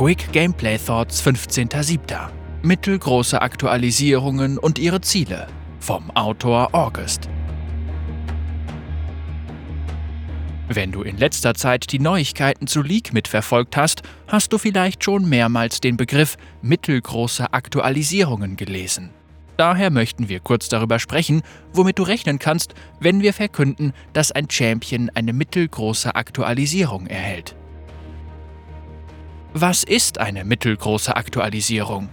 Quick Gameplay Thoughts 15.07. Mittelgroße Aktualisierungen und ihre Ziele vom Autor August. Wenn du in letzter Zeit die Neuigkeiten zu League mitverfolgt hast, hast du vielleicht schon mehrmals den Begriff mittelgroße Aktualisierungen gelesen. Daher möchten wir kurz darüber sprechen, womit du rechnen kannst, wenn wir verkünden, dass ein Champion eine mittelgroße Aktualisierung erhält. Was ist eine mittelgroße Aktualisierung?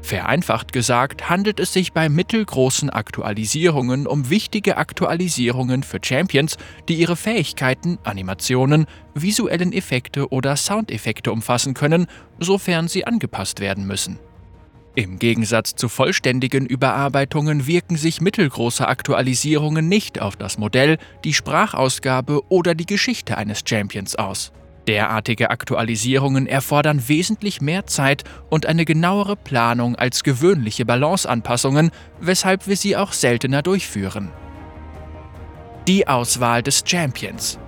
Vereinfacht gesagt handelt es sich bei mittelgroßen Aktualisierungen um wichtige Aktualisierungen für Champions, die ihre Fähigkeiten, Animationen, visuellen Effekte oder Soundeffekte umfassen können, sofern sie angepasst werden müssen. Im Gegensatz zu vollständigen Überarbeitungen wirken sich mittelgroße Aktualisierungen nicht auf das Modell, die Sprachausgabe oder die Geschichte eines Champions aus. Derartige Aktualisierungen erfordern wesentlich mehr Zeit und eine genauere Planung als gewöhnliche Balanceanpassungen, weshalb wir sie auch seltener durchführen. Die Auswahl des Champions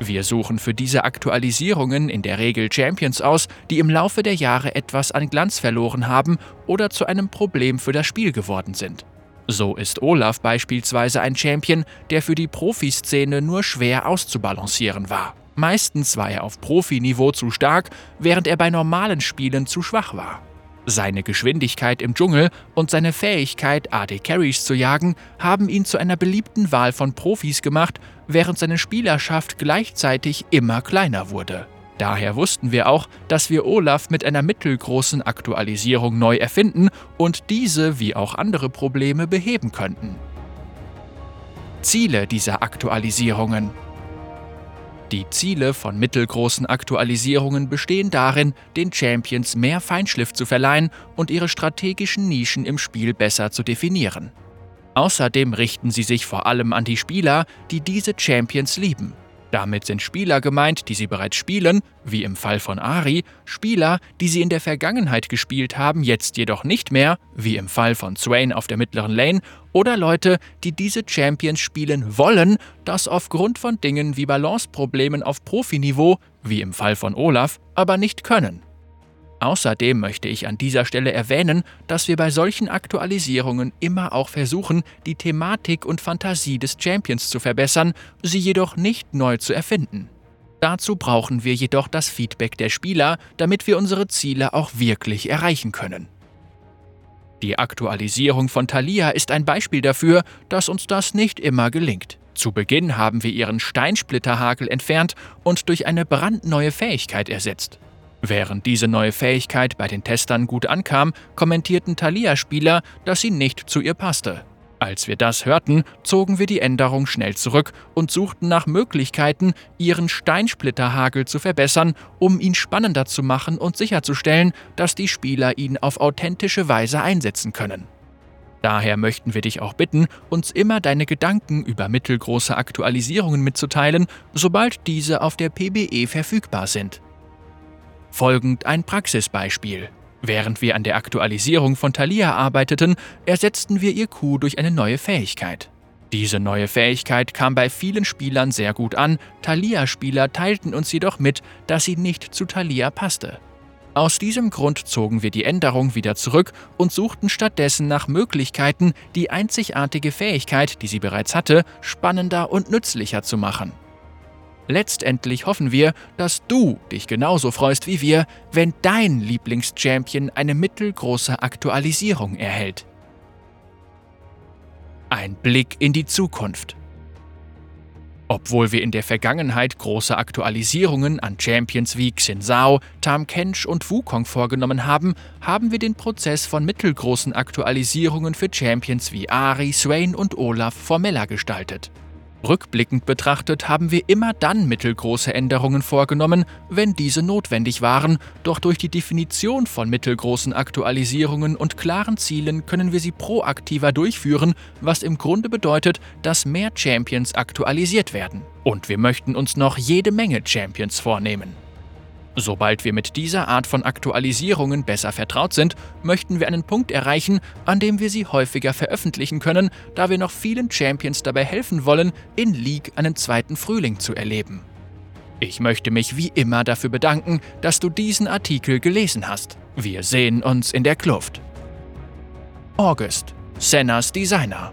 wir suchen für diese Aktualisierungen in der Regel Champions aus, die im Laufe der Jahre etwas an Glanz verloren haben oder zu einem Problem für das Spiel geworden sind. So ist Olaf beispielsweise ein Champion, der für die Profiszene nur schwer auszubalancieren war. Meistens war er auf Profiniveau zu stark, während er bei normalen Spielen zu schwach war. Seine Geschwindigkeit im Dschungel und seine Fähigkeit, AD Carries zu jagen, haben ihn zu einer beliebten Wahl von Profis gemacht, während seine Spielerschaft gleichzeitig immer kleiner wurde. Daher wussten wir auch, dass wir Olaf mit einer mittelgroßen Aktualisierung neu erfinden und diese wie auch andere Probleme beheben könnten. Ziele dieser Aktualisierungen die Ziele von mittelgroßen Aktualisierungen bestehen darin, den Champions mehr Feinschliff zu verleihen und ihre strategischen Nischen im Spiel besser zu definieren. Außerdem richten sie sich vor allem an die Spieler, die diese Champions lieben damit sind Spieler gemeint, die sie bereits spielen, wie im Fall von Ari, Spieler, die sie in der Vergangenheit gespielt haben, jetzt jedoch nicht mehr, wie im Fall von Swain auf der mittleren Lane, oder Leute, die diese Champions spielen wollen, das aufgrund von Dingen wie Balanceproblemen auf Profiniveau, wie im Fall von Olaf, aber nicht können. Außerdem möchte ich an dieser Stelle erwähnen, dass wir bei solchen Aktualisierungen immer auch versuchen, die Thematik und Fantasie des Champions zu verbessern, sie jedoch nicht neu zu erfinden. Dazu brauchen wir jedoch das Feedback der Spieler, damit wir unsere Ziele auch wirklich erreichen können. Die Aktualisierung von Thalia ist ein Beispiel dafür, dass uns das nicht immer gelingt. Zu Beginn haben wir ihren Steinsplitterhagel entfernt und durch eine brandneue Fähigkeit ersetzt. Während diese neue Fähigkeit bei den Testern gut ankam, kommentierten Thalia-Spieler, dass sie nicht zu ihr passte. Als wir das hörten, zogen wir die Änderung schnell zurück und suchten nach Möglichkeiten, ihren Steinsplitterhagel zu verbessern, um ihn spannender zu machen und sicherzustellen, dass die Spieler ihn auf authentische Weise einsetzen können. Daher möchten wir dich auch bitten, uns immer deine Gedanken über mittelgroße Aktualisierungen mitzuteilen, sobald diese auf der PBE verfügbar sind. Folgend ein Praxisbeispiel. Während wir an der Aktualisierung von Thalia arbeiteten, ersetzten wir ihr Q durch eine neue Fähigkeit. Diese neue Fähigkeit kam bei vielen Spielern sehr gut an, Thalia-Spieler teilten uns jedoch mit, dass sie nicht zu Thalia passte. Aus diesem Grund zogen wir die Änderung wieder zurück und suchten stattdessen nach Möglichkeiten, die einzigartige Fähigkeit, die sie bereits hatte, spannender und nützlicher zu machen. Letztendlich hoffen wir, dass du dich genauso freust wie wir, wenn dein Lieblingschampion eine mittelgroße Aktualisierung erhält. Ein Blick in die Zukunft. Obwohl wir in der Vergangenheit große Aktualisierungen an Champions wie Xin Zhao, Tam Kench und Wukong vorgenommen haben, haben wir den Prozess von mittelgroßen Aktualisierungen für Champions wie Ari, Swain und Olaf formeller gestaltet. Rückblickend betrachtet haben wir immer dann mittelgroße Änderungen vorgenommen, wenn diese notwendig waren, doch durch die Definition von mittelgroßen Aktualisierungen und klaren Zielen können wir sie proaktiver durchführen, was im Grunde bedeutet, dass mehr Champions aktualisiert werden. Und wir möchten uns noch jede Menge Champions vornehmen. Sobald wir mit dieser Art von Aktualisierungen besser vertraut sind, möchten wir einen Punkt erreichen, an dem wir sie häufiger veröffentlichen können, da wir noch vielen Champions dabei helfen wollen, in League einen zweiten Frühling zu erleben. Ich möchte mich wie immer dafür bedanken, dass du diesen Artikel gelesen hast. Wir sehen uns in der Kluft. August, Sennas Designer.